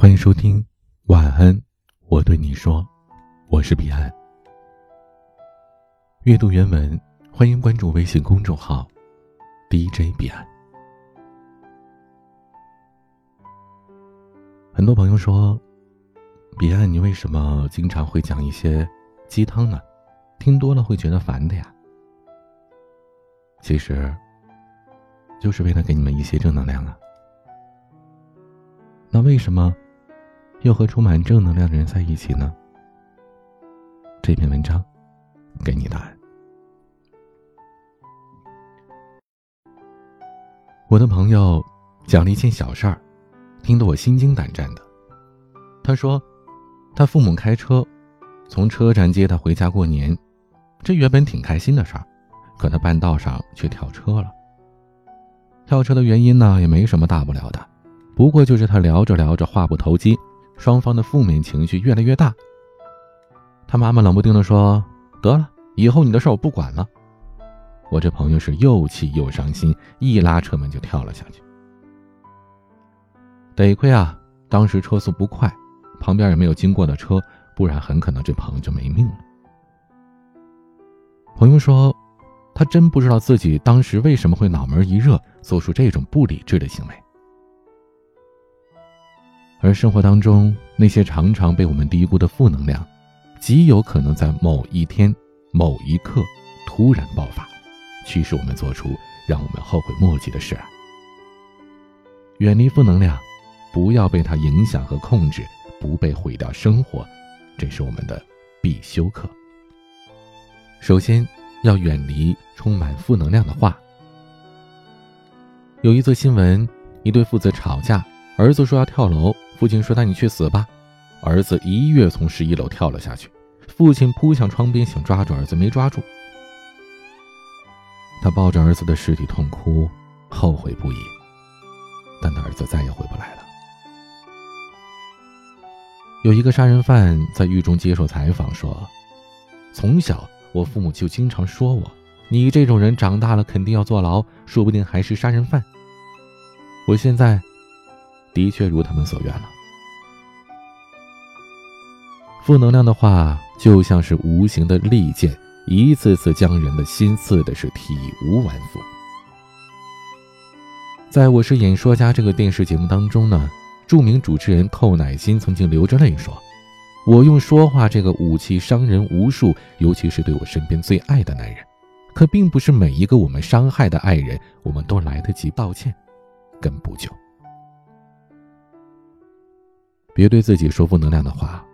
欢迎收听，晚安，我对你说，我是彼岸。阅读原文，欢迎关注微信公众号 DJ 彼岸。很多朋友说，彼岸，你为什么经常会讲一些鸡汤呢？听多了会觉得烦的呀。其实，就是为了给你们一些正能量啊。那为什么？又和充满正能量的人在一起呢？这篇文章，给你答案。我的朋友讲了一件小事儿，听得我心惊胆战的。他说，他父母开车从车站接他回家过年，这原本挺开心的事儿，可他半道上却跳车了。跳车的原因呢，也没什么大不了的，不过就是他聊着聊着话不投机。双方的负面情绪越来越大。他妈妈冷不丁的说：“得了，以后你的事我不管了。”我这朋友是又气又伤心，一拉车门就跳了下去。得亏啊，当时车速不快，旁边也没有经过的车，不然很可能这朋友就没命了。朋友说，他真不知道自己当时为什么会脑门一热，做出这种不理智的行为。而生活当中那些常常被我们低估的负能量，极有可能在某一天、某一刻突然爆发，驱使我们做出让我们后悔莫及的事。远离负能量，不要被它影响和控制，不被毁掉生活，这是我们的必修课。首先要远离充满负能量的话。有一则新闻，一对父子吵架，儿子说要跳楼。父亲说：“那你去死吧！”儿子一跃从十一楼跳了下去，父亲扑向窗边想抓住儿子，没抓住。他抱着儿子的尸体痛哭，后悔不已。但他儿子再也回不来了。有一个杀人犯在狱中接受采访说：“从小我父母就经常说我，你这种人长大了肯定要坐牢，说不定还是杀人犯。我现在……”的确如他们所愿了。负能量的话就像是无形的利剑，一次次将人的心刺的是体无完肤。在我是演说家这个电视节目当中呢，著名主持人寇乃馨曾经流着泪说：“我用说话这个武器伤人无数，尤其是对我身边最爱的男人。可并不是每一个我们伤害的爱人，我们都来得及道歉，跟补救。”别对自己说负能量的话，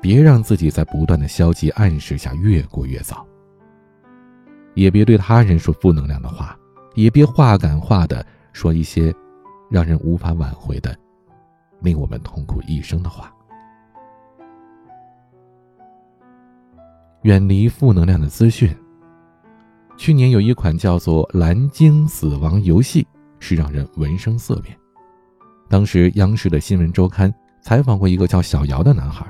别让自己在不断的消极暗示下越过越糟。也别对他人说负能量的话，也别话赶话的说一些让人无法挽回的、令我们痛苦一生的话。远离负能量的资讯。去年有一款叫做《蓝鲸死亡游戏》，是让人闻声色变。当时央视的新闻周刊。采访过一个叫小姚的男孩，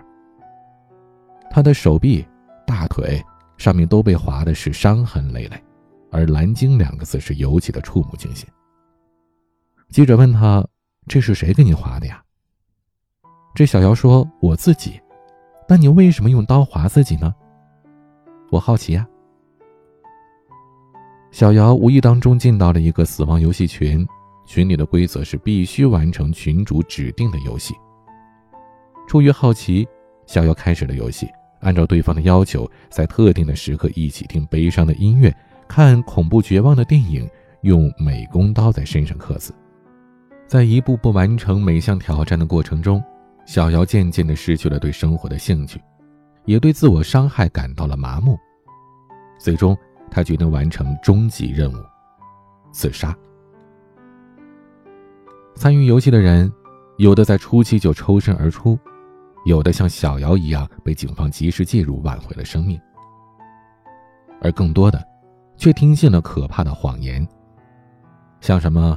他的手臂、大腿上面都被划的是伤痕累累，而“蓝鲸”两个字是尤其的触目惊心。记者问他：“这是谁给你划的呀？”这小姚说：“我自己。”“那你为什么用刀划自己呢？”“我好奇呀。”小姚无意当中进到了一个死亡游戏群，群里的规则是必须完成群主指定的游戏。出于好奇，小姚开始了游戏。按照对方的要求，在特定的时刻一起听悲伤的音乐，看恐怖绝望的电影，用美工刀在身上刻字。在一步步完成每项挑战的过程中，小姚渐渐地失去了对生活的兴趣，也对自我伤害感到了麻木。最终，他决定完成终极任务——自杀。参与游戏的人，有的在初期就抽身而出。有的像小姚一样被警方及时介入挽回了生命，而更多的，却听信了可怕的谎言，像什么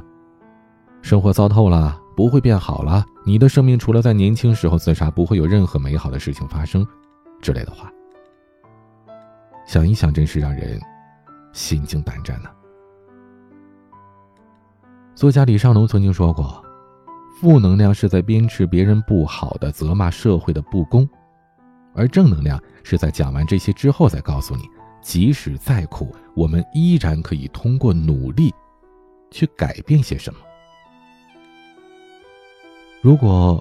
“生活糟透了，不会变好了，你的生命除了在年轻时候自杀，不会有任何美好的事情发生”之类的话。想一想，真是让人心惊胆战呢。作家李尚龙曾经说过：“负能量是在鞭笞别人不好的，责骂社会的不公；而正能量是在讲完这些之后，再告诉你，即使再苦，我们依然可以通过努力去改变些什么。如果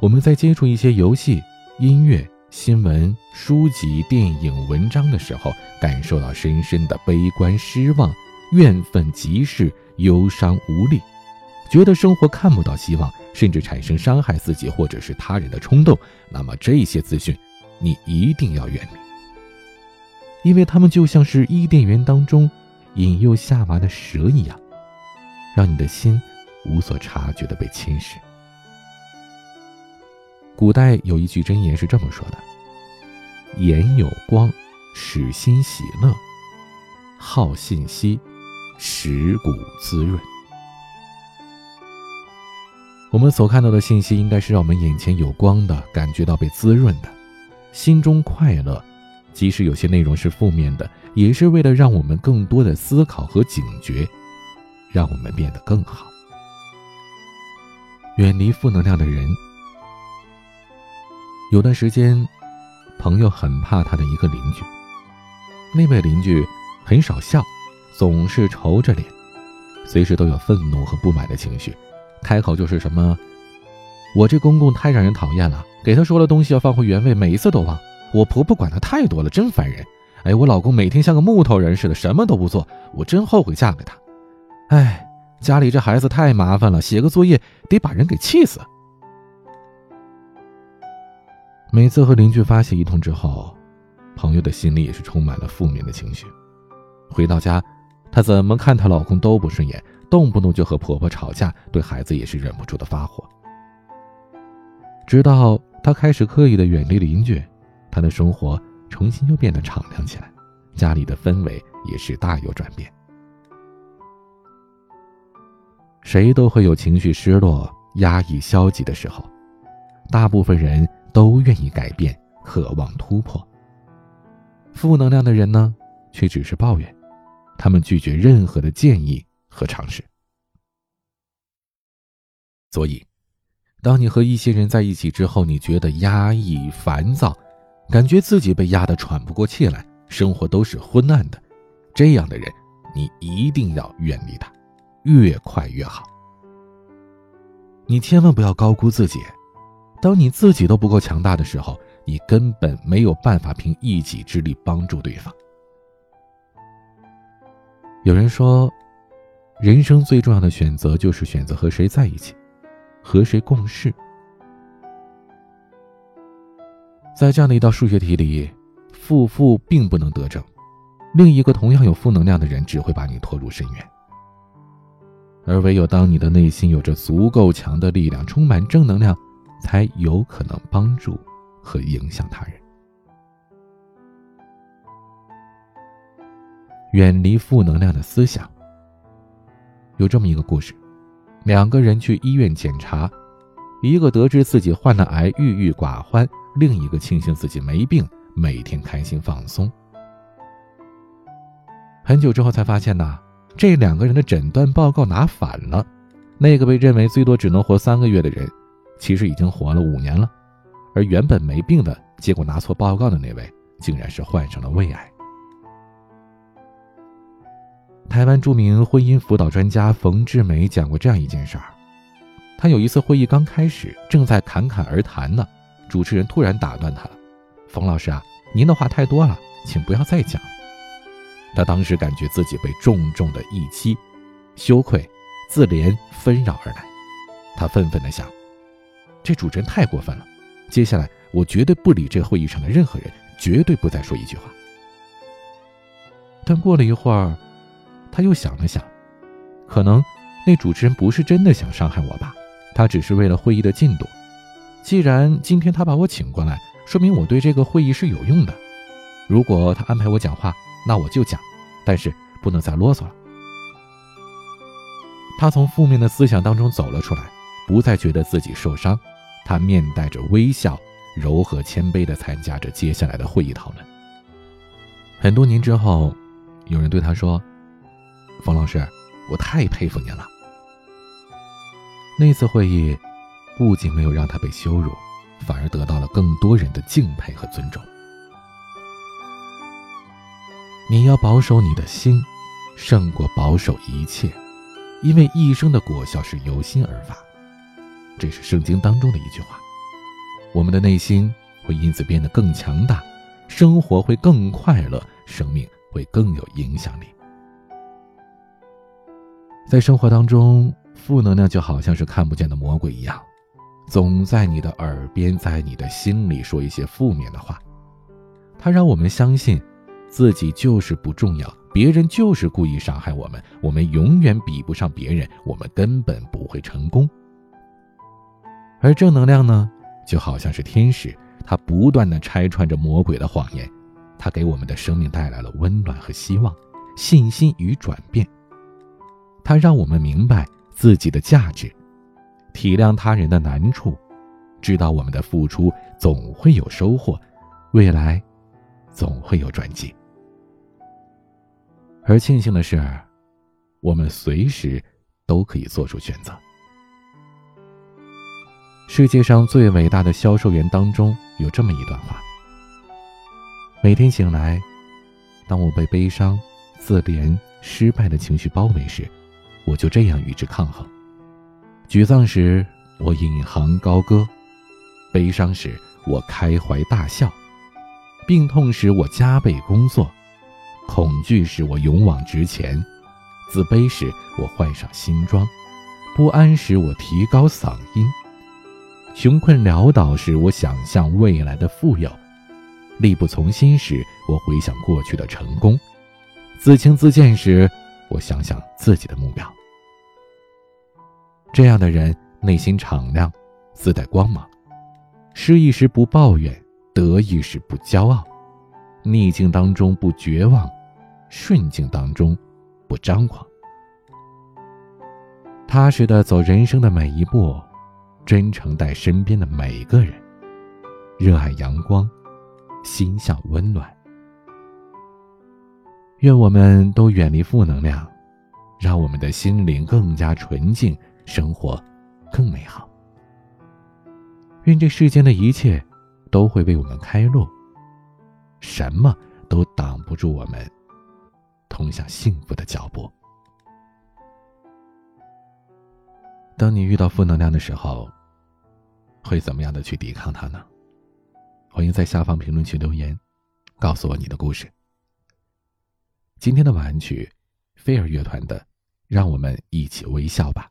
我们在接触一些游戏、音乐、新闻、书籍、电影、文章的时候，感受到深深的悲观、失望、怨愤、极是忧伤、无力，觉得生活看不到希望，甚至产生伤害自己或者是他人的冲动，那么这些资讯你一定要远离，因为他们就像是伊甸园当中引诱夏娃的蛇一样，让你的心无所察觉的被侵蚀。古代有一句箴言是这么说的：“眼有光，使心喜乐；好信息，使骨滋润。”我们所看到的信息，应该是让我们眼前有光的，感觉到被滋润的，心中快乐。即使有些内容是负面的，也是为了让我们更多的思考和警觉，让我们变得更好，远离负能量的人。有段时间，朋友很怕他的一个邻居。那位邻居很少笑，总是愁着脸，随时都有愤怒和不满的情绪，开口就是什么：“我这公公太让人讨厌了，给他说了东西要放回原位，每一次都忘。我婆婆管他太多了，真烦人。哎，我老公每天像个木头人似的，什么都不做，我真后悔嫁给他。哎，家里这孩子太麻烦了，写个作业得把人给气死。”每次和邻居发泄一通之后，朋友的心里也是充满了负面的情绪。回到家，她怎么看她老公都不顺眼，动不动就和婆婆吵架，对孩子也是忍不住的发火。直到她开始刻意的远离邻居，她的生活重新又变得敞亮起来，家里的氛围也是大有转变。谁都会有情绪失落、压抑、消极的时候，大部分人。都愿意改变，渴望突破。负能量的人呢，却只是抱怨，他们拒绝任何的建议和尝试。所以，当你和一些人在一起之后，你觉得压抑、烦躁，感觉自己被压得喘不过气来，生活都是昏暗的，这样的人，你一定要远离他，越快越好。你千万不要高估自己。当你自己都不够强大的时候，你根本没有办法凭一己之力帮助对方。有人说，人生最重要的选择就是选择和谁在一起，和谁共事。在这样的一道数学题里，负负并不能得正，另一个同样有负能量的人只会把你拖入深渊。而唯有当你的内心有着足够强的力量，充满正能量。才有可能帮助和影响他人。远离负能量的思想。有这么一个故事：两个人去医院检查，一个得知自己患了癌，郁郁寡欢；另一个庆幸自己没病，每天开心放松。很久之后才发现呢，这两个人的诊断报告拿反了。那个被认为最多只能活三个月的人。其实已经活了五年了，而原本没病的，结果拿错报告的那位，竟然是患上了胃癌。台湾著名婚姻辅导专家冯志梅讲过这样一件事儿：，他有一次会议刚开始，正在侃侃而谈呢，主持人突然打断他了：“冯老师啊，您的话太多了，请不要再讲。”他当时感觉自己被重重的一击，羞愧、自怜纷扰而来，他愤愤地想。这主持人太过分了，接下来我绝对不理这会议上的任何人，绝对不再说一句话。但过了一会儿，他又想了想，可能那主持人不是真的想伤害我吧，他只是为了会议的进度。既然今天他把我请过来，说明我对这个会议是有用的。如果他安排我讲话，那我就讲，但是不能再啰嗦了。他从负面的思想当中走了出来，不再觉得自己受伤。他面带着微笑，柔和谦卑地参加着接下来的会议讨论。很多年之后，有人对他说：“冯老师，我太佩服您了。”那次会议，不仅没有让他被羞辱，反而得到了更多人的敬佩和尊重。你要保守你的心，胜过保守一切，因为一生的果效是由心而发。这是圣经当中的一句话。我们的内心会因此变得更强大，生活会更快乐，生命会更有影响力。在生活当中，负能量就好像是看不见的魔鬼一样。总在你的耳边，在你的心里说一些负面的话，他让我们相信，自己就是不重要，别人就是故意伤害我们，我们永远比不上别人，我们根本不会成功。而正能量呢，就好像是天使，它不断的拆穿着魔鬼的谎言，它给我们的生命带来了温暖和希望，信心与转变。它让我们明白自己的价值。体谅他人的难处，知道我们的付出总会有收获，未来总会有转机。而庆幸的是，我们随时都可以做出选择。世界上最伟大的销售员当中有这么一段话：每天醒来，当我被悲伤、自怜、失败的情绪包围时，我就这样与之抗衡。沮丧时，我引吭高歌；悲伤时，我开怀大笑；病痛时，我加倍工作；恐惧时，我勇往直前；自卑时，我换上新装；不安时，我提高嗓音；穷困潦倒时，我想象未来的富有；力不从心时，我回想过去的成功；自轻自贱时，我想想自己的目标。这样的人内心敞亮，自带光芒，失意时不抱怨，得意时不骄傲，逆境当中不绝望，顺境当中不张狂，踏实的走人生的每一步，真诚待身边的每个人，热爱阳光，心向温暖。愿我们都远离负能量，让我们的心灵更加纯净。生活更美好。愿这世间的一切都会为我们开路，什么都挡不住我们通向幸福的脚步。当你遇到负能量的时候，会怎么样的去抵抗它呢？欢迎在下方评论区留言，告诉我你的故事。今天的晚安曲，飞儿乐团的《让我们一起微笑吧》。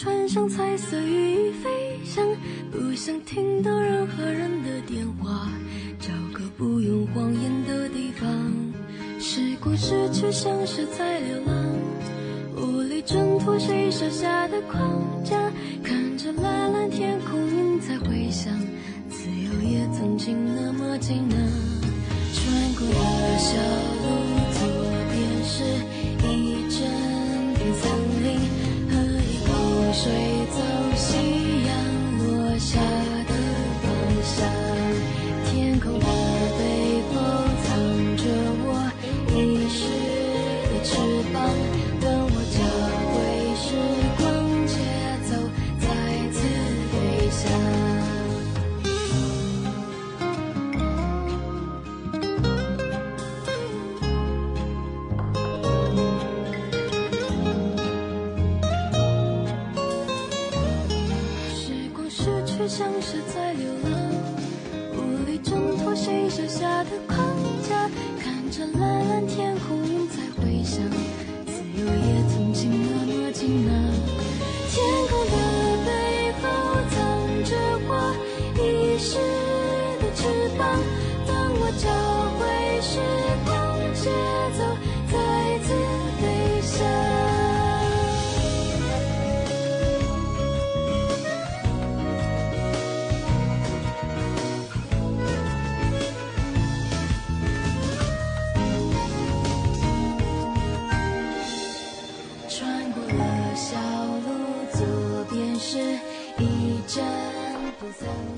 穿上彩色羽衣飞翔，不想听到任何人的电话，找个不用谎言的地方。时过失去，像是在流浪，无力挣脱谁设下的框架。看着蓝蓝天空，云在回响，自由也曾经那么近啊。穿过的小风。